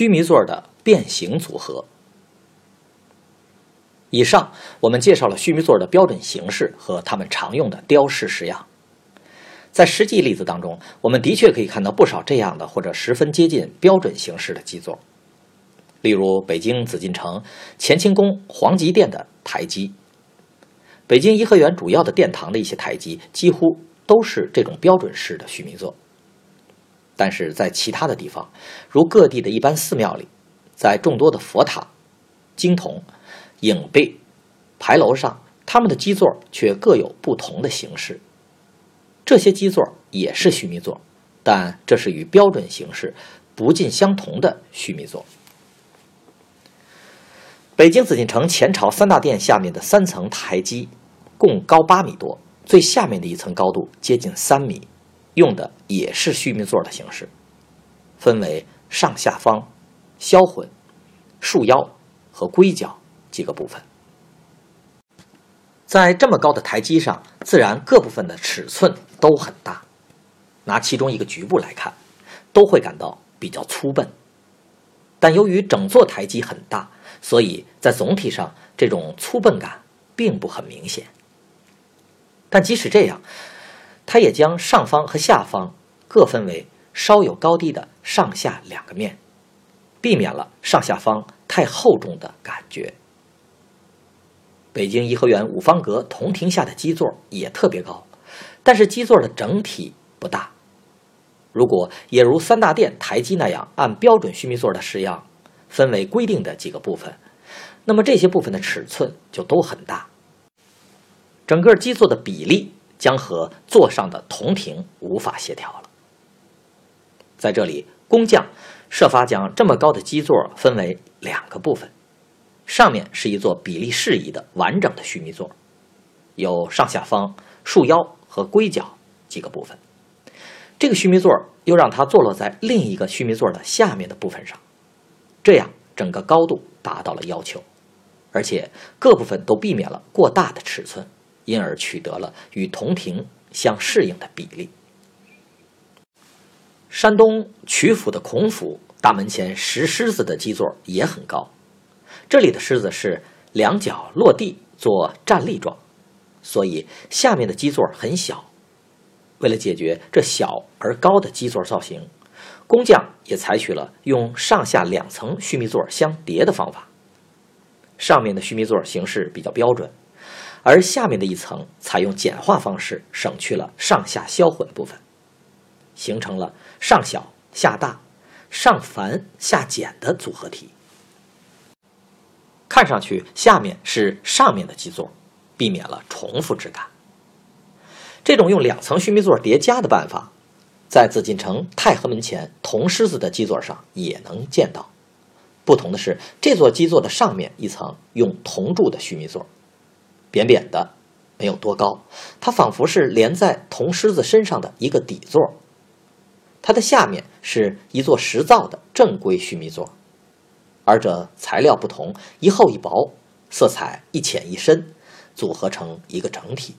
须弥座的变形组合。以上我们介绍了须弥座的标准形式和它们常用的雕饰式样。在实际例子当中，我们的确可以看到不少这样的或者十分接近标准形式的基座，例如北京紫禁城乾清宫皇极殿的台基，北京颐和园主要的殿堂的一些台基几乎都是这种标准式的须弥座。但是在其他的地方，如各地的一般寺庙里，在众多的佛塔、经筒、影壁、牌楼上，他们的基座却各有不同的形式。这些基座也是须弥座，但这是与标准形式不尽相同的须弥座。北京紫禁城前朝三大殿下面的三层台基，共高八米多，最下面的一层高度接近三米。用的也是须弥座的形式，分为上下方、销魂、束腰和龟脚几个部分。在这么高的台基上，自然各部分的尺寸都很大。拿其中一个局部来看，都会感到比较粗笨。但由于整座台基很大，所以在总体上这种粗笨感并不很明显。但即使这样，它也将上方和下方各分为稍有高低的上下两个面，避免了上下方太厚重的感觉。北京颐和园五方阁铜亭下的基座也特别高，但是基座的整体不大。如果也如三大殿台基那样按标准须弥座的式样分为规定的几个部分，那么这些部分的尺寸就都很大，整个基座的比例。将和座上的铜亭无法协调了。在这里，工匠设法将这么高的基座分为两个部分，上面是一座比例适宜的完整的须弥座，有上下方、束腰和龟脚几个部分。这个须弥座又让它坐落在另一个须弥座的下面的部分上，这样整个高度达到了要求，而且各部分都避免了过大的尺寸。因而取得了与铜亭相适应的比例。山东曲阜的孔府大门前石狮子的基座也很高，这里的狮子是两脚落地做站立状，所以下面的基座很小。为了解决这小而高的基座造型，工匠也采取了用上下两层须弥座相叠的方法。上面的须弥座形式比较标准。而下面的一层采用简化方式，省去了上下销魂部分，形成了上小下大、上繁下简的组合体。看上去下面是上面的基座，避免了重复之感。这种用两层须弥座叠加的办法，在紫禁城太和门前铜狮子的基座上也能见到。不同的是，这座基座的上面一层用铜铸的须弥座。扁扁的，没有多高，它仿佛是连在铜狮子身上的一个底座。它的下面是一座石造的正规须弥座，二者材料不同，一厚一薄，色彩一浅一深，组合成一个整体。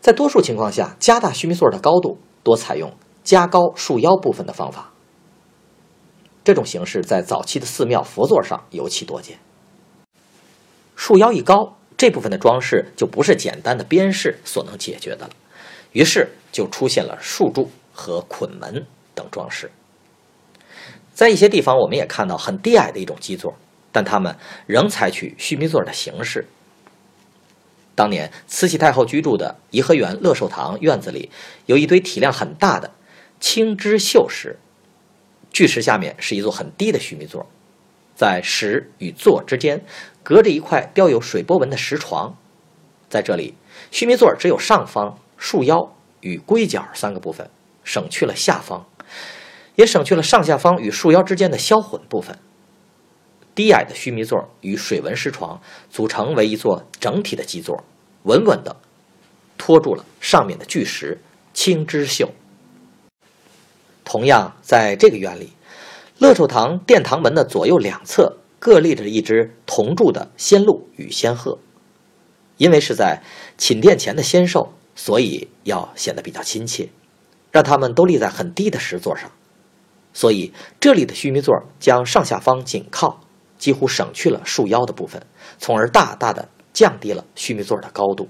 在多数情况下，加大须弥座的高度，多采用加高束腰部分的方法。这种形式在早期的寺庙佛座上尤其多见。束腰一高，这部分的装饰就不是简单的边饰所能解决的了，于是就出现了束柱和捆门等装饰。在一些地方，我们也看到很低矮的一种基座，但它们仍采取须弥座的形式。当年慈禧太后居住的颐和园乐寿堂院子里，有一堆体量很大的青枝绣石，巨石下面是一座很低的须弥座。在石与座之间，隔着一块雕有水波纹的石床，在这里，须弥座只有上方、束腰与龟角三个部分，省去了下方，也省去了上下方与束腰之间的销魂部分。低矮的须弥座与水纹石床组成为一座整体的基座，稳稳地托住了上面的巨石青之秀。同样，在这个院里，乐寿堂殿堂门的左右两侧各立着一只铜铸的仙鹿与仙鹤，因为是在寝殿前的仙兽，所以要显得比较亲切，让他们都立在很低的石座上，所以这里的须弥座将上下方紧靠。几乎省去了束腰的部分，从而大大的降低了须弥座的高度。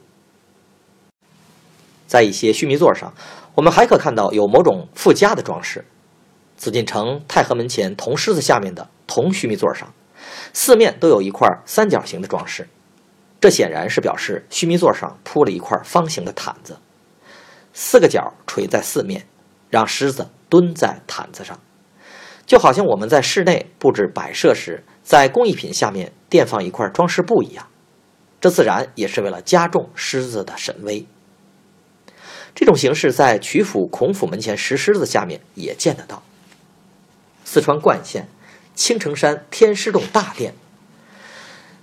在一些须弥座上，我们还可看到有某种附加的装饰。紫禁城太和门前铜狮子下面的铜须弥座上，四面都有一块三角形的装饰，这显然是表示须弥座上铺了一块方形的毯子，四个角垂在四面，让狮子蹲在毯子上。就好像我们在室内布置摆设时，在工艺品下面垫放一块装饰布一样，这自然也是为了加重狮子的神威。这种形式在曲阜孔府门前石狮子下面也见得到。四川灌县青城山天师洞大殿，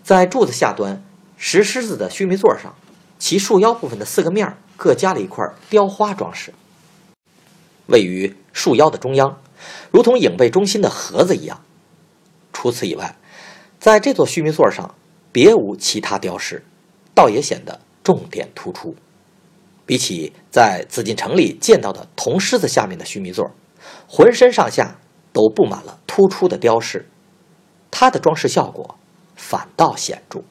在柱子下端石狮子的须弥座上，其束腰部分的四个面各加了一块雕花装饰，位于束腰的中央。如同影背中心的盒子一样。除此以外，在这座须弥座上别无其他雕饰，倒也显得重点突出。比起在紫禁城里见到的铜狮子下面的须弥座，浑身上下都布满了突出的雕饰，它的装饰效果反倒显著。